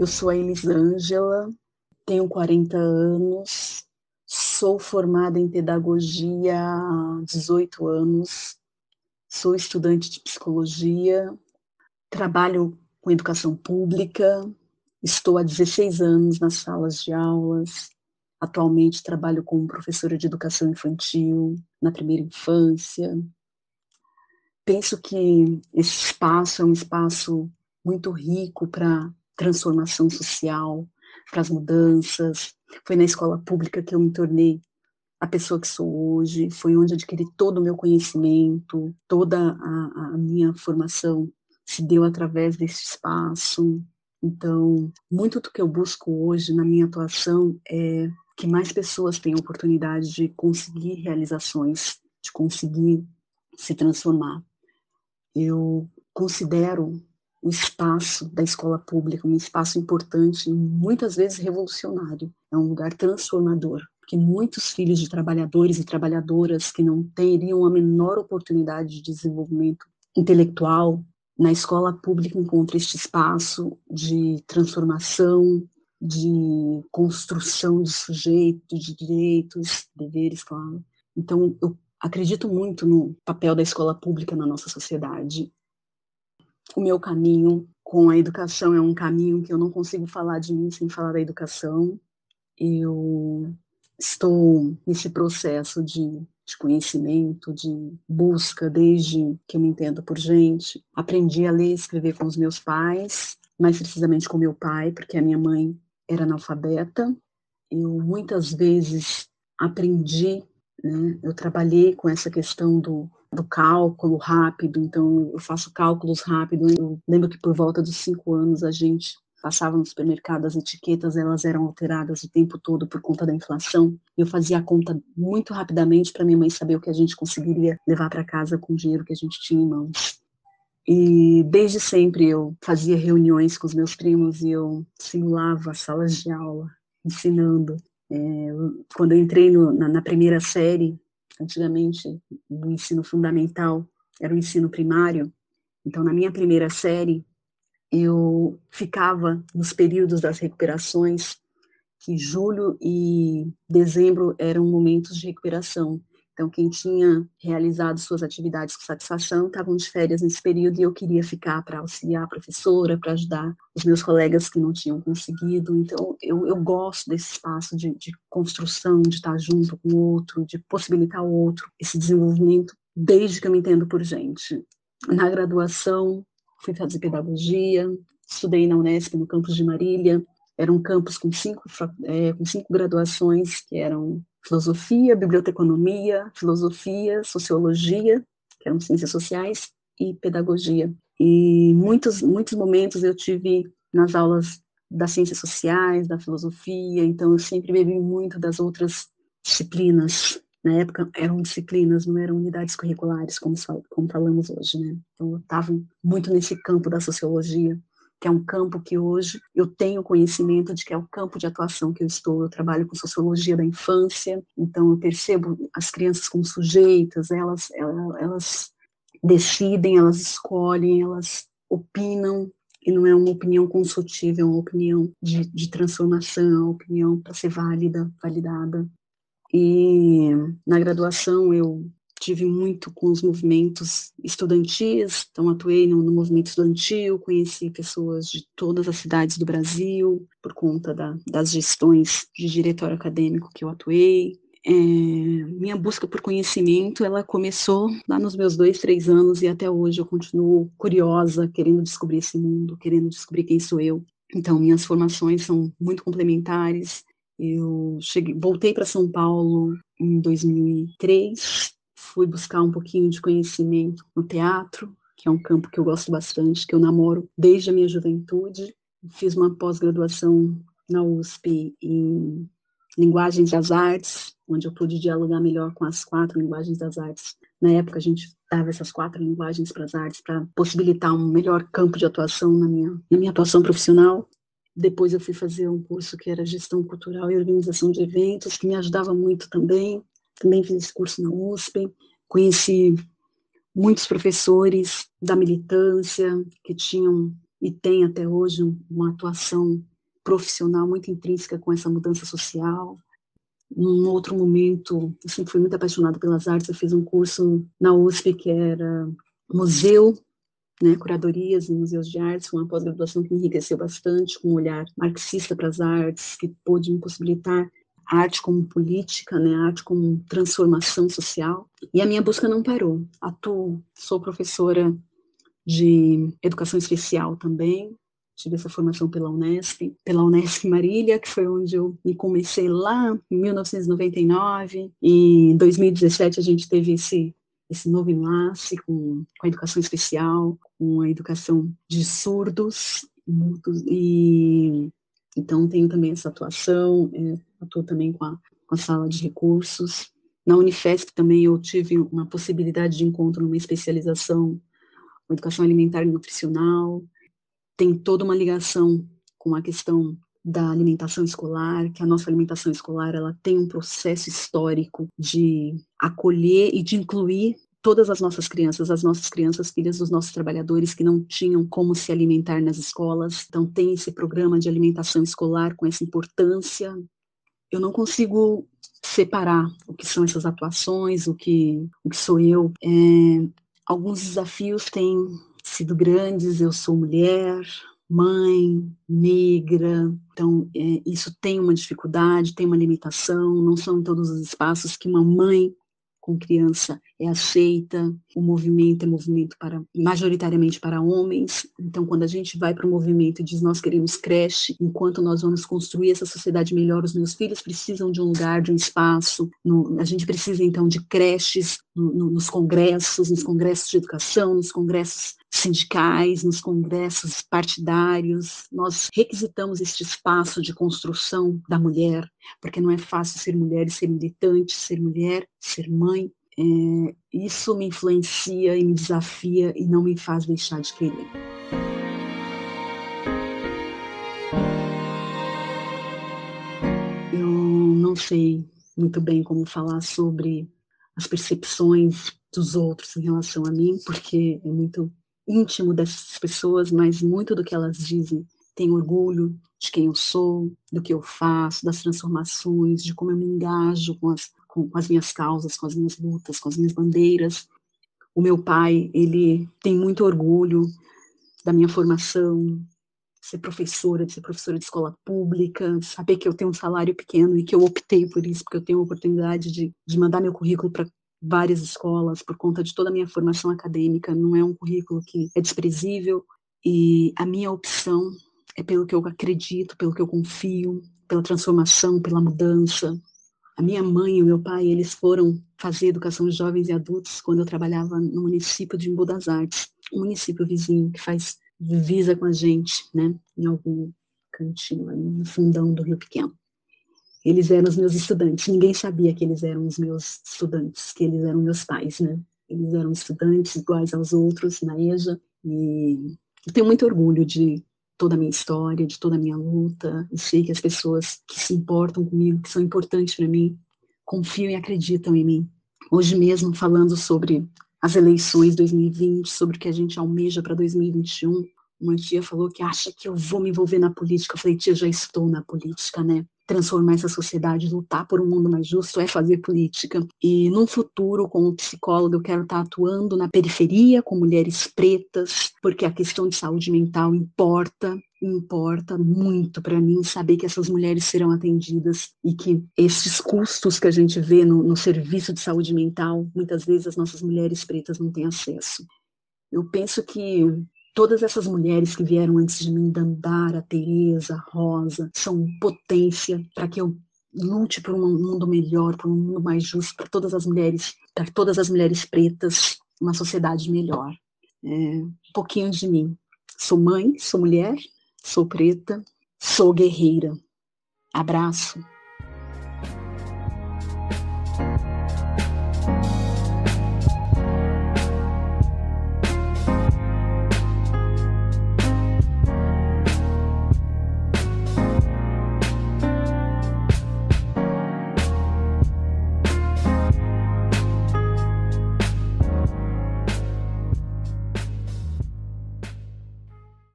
Eu sou a Elisângela, tenho 40 anos, sou formada em pedagogia há 18 anos, sou estudante de psicologia, trabalho com educação pública, estou há 16 anos nas salas de aulas, atualmente trabalho como professora de educação infantil, na primeira infância. Penso que esse espaço é um espaço muito rico para transformação social, para as mudanças. Foi na escola pública que eu me tornei a pessoa que sou hoje, foi onde adquiri todo o meu conhecimento, toda a, a minha formação se deu através desse espaço. Então, muito do que eu busco hoje na minha atuação é que mais pessoas tenham oportunidade de conseguir realizações, de conseguir se transformar. Eu considero o espaço da escola pública, um espaço importante, muitas vezes revolucionário. É um lugar transformador, que muitos filhos de trabalhadores e trabalhadoras que não teriam a menor oportunidade de desenvolvimento intelectual, na escola pública encontra este espaço de transformação, de construção de sujeito, de direitos, deveres, claro. Então, eu acredito muito no papel da escola pública na nossa sociedade o meu caminho com a educação é um caminho que eu não consigo falar de mim sem falar da educação. Eu estou nesse processo de, de, conhecimento, de busca desde que eu me entendo por gente. Aprendi a ler e escrever com os meus pais, mais precisamente com meu pai, porque a minha mãe era analfabeta. Eu muitas vezes aprendi, né? eu trabalhei com essa questão do do cálculo rápido, então eu faço cálculos rápidos. Eu lembro que por volta dos cinco anos a gente passava no supermercado, as etiquetas elas eram alteradas o tempo todo por conta da inflação. Eu fazia a conta muito rapidamente para minha mãe saber o que a gente conseguiria levar para casa com o dinheiro que a gente tinha em mãos. E desde sempre eu fazia reuniões com os meus primos e eu simulava salas de aula, ensinando. É, quando eu entrei no, na, na primeira série, antigamente no ensino fundamental era o ensino primário. Então, na minha primeira série, eu ficava nos períodos das recuperações, que julho e dezembro eram momentos de recuperação. Então, quem tinha realizado suas atividades com satisfação estavam de férias nesse período e eu queria ficar para auxiliar a professora, para ajudar os meus colegas que não tinham conseguido. Então, eu, eu gosto desse espaço de, de construção, de estar junto com o outro, de possibilitar o outro, esse desenvolvimento, desde que eu me entendo por gente. Na graduação, fui fazer pedagogia, estudei na Unesp, no campus de Marília, era um campus com cinco, é, com cinco graduações, que eram filosofia, biblioteconomia, filosofia, sociologia, que eram ciências sociais, e pedagogia. E muitos, muitos momentos eu tive nas aulas das ciências sociais, da filosofia, então eu sempre bebi muito das outras disciplinas. Na época eram disciplinas, não eram unidades curriculares, como, como falamos hoje, né? Então eu estava muito nesse campo da sociologia que é um campo que hoje eu tenho conhecimento de que é o campo de atuação que eu estou. Eu trabalho com sociologia da infância, então eu percebo as crianças como sujeitas, elas, elas, decidem, elas escolhem, elas opinam, e não é uma opinião consultiva, é uma opinião de, de transformação, é opinião para ser válida, validada. E na graduação eu tive muito com os movimentos estudantis, então atuei no, no, movimento estudantil, conheci pessoas de todas as cidades do Brasil, por conta da, das gestões de diretório acadêmico que eu atuei. É, minha busca por conhecimento, ela começou lá nos meus dois, três anos e até hoje eu continuo curiosa, querendo descobrir esse mundo, querendo descobrir quem sou eu. Então, minhas formações são muito complementares. Eu cheguei, voltei para São Paulo em 2003, fui buscar um pouquinho de conhecimento no teatro, que é um campo que eu gosto bastante, que eu namoro desde a minha juventude. Fiz uma pós-graduação na USP em Linguagens das Artes, onde eu pude dialogar melhor com as quatro linguagens das artes. Na época, a gente dava essas quatro linguagens para as artes para possibilitar um melhor campo de atuação na minha, na minha atuação profissional. Depois eu fui fazer um curso que era Gestão Cultural e Organização de Eventos, que me ajudava muito também também fiz esse curso na USP, conheci muitos professores da militância que tinham e tem até hoje uma atuação profissional muito intrínseca com essa mudança social. Num outro momento, eu sempre fui muito apaixonada pelas artes, eu fiz um curso na USP que era museu, né, curadorias em museus de artes, uma pós-graduação que enriqueceu bastante, com um olhar marxista para as artes, que pôde me possibilitar arte como política, né, arte como transformação social. E a minha busca não parou. Atuo, sou professora de educação especial também, tive essa formação pela Unesp, pela Unesp Marília, que foi onde eu me comecei lá em 1999, e em 2017 a gente teve esse esse novo enlace com, com a educação especial, com a educação de surdos, mudos, e então tenho também essa atuação, é, atuo também com a, com a sala de recursos. Na Unifesp também eu tive uma possibilidade de encontro numa especialização com educação alimentar e nutricional, tem toda uma ligação com a questão da alimentação escolar, que a nossa alimentação escolar ela tem um processo histórico de acolher e de incluir todas as nossas crianças, as nossas crianças, filhas dos nossos trabalhadores que não tinham como se alimentar nas escolas. Então tem esse programa de alimentação escolar com essa importância. Eu não consigo separar o que são essas atuações, o que, o que sou eu. É, alguns desafios têm sido grandes, eu sou mulher, mãe, negra, então é, isso tem uma dificuldade, tem uma limitação, não são todos os espaços que uma mãe com criança é aceita, o movimento é movimento para majoritariamente para homens. Então, quando a gente vai para o movimento e diz nós queremos creche, enquanto nós vamos construir essa sociedade melhor, os meus filhos precisam de um lugar, de um espaço. No, a gente precisa então de creches no, no, nos congressos, nos congressos de educação, nos congressos sindicais, nos congressos partidários. Nós requisitamos este espaço de construção da mulher, porque não é fácil ser mulher e ser militante, ser mulher, ser mãe. É, isso me influencia e me desafia e não me faz deixar de querer. Eu não sei muito bem como falar sobre as percepções dos outros em relação a mim, porque é muito íntimo dessas pessoas, mas muito do que elas dizem tem orgulho de quem eu sou, do que eu faço, das transformações, de como eu me engajo com as, com, com as minhas causas, com as minhas lutas, com as minhas bandeiras. O meu pai, ele tem muito orgulho da minha formação, ser professora, de ser professora de escola pública, saber que eu tenho um salário pequeno e que eu optei por isso, porque eu tenho a oportunidade de, de mandar meu currículo para várias escolas por conta de toda a minha formação acadêmica, não é um currículo que é desprezível e a minha opção é pelo que eu acredito, pelo que eu confio, pela transformação, pela mudança. A minha mãe e o meu pai, eles foram fazer educação de jovens e adultos quando eu trabalhava no município de Embu das Artes, um município vizinho que faz divisa com a gente, né, em algum cantinho ali no fundão do Rio Pequeno. Eles eram os meus estudantes. Ninguém sabia que eles eram os meus estudantes, que eles eram meus pais, né? Eles eram estudantes iguais aos outros na EJA e eu tenho muito orgulho de toda a minha história, de toda a minha luta. E sei que as pessoas que se importam comigo, que são importantes para mim, confiam e acreditam em mim. Hoje mesmo falando sobre as eleições 2020, sobre o que a gente almeja para 2021, uma tia falou que acha que eu vou me envolver na política. Eu falei, tia, já estou na política, né? Transformar essa sociedade, lutar por um mundo mais justo, é fazer política. E num futuro, como psicóloga, eu quero estar atuando na periferia com mulheres pretas, porque a questão de saúde mental importa, importa muito para mim saber que essas mulheres serão atendidas e que esses custos que a gente vê no, no serviço de saúde mental, muitas vezes as nossas mulheres pretas não têm acesso. Eu penso que Todas essas mulheres que vieram antes de mim, Dandara, Teresa, Rosa, são potência para que eu lute por um mundo melhor, por um mundo mais justo para todas as mulheres, para todas as mulheres pretas, uma sociedade melhor. É, um pouquinho de mim. Sou mãe, sou mulher, sou preta, sou guerreira. Abraço.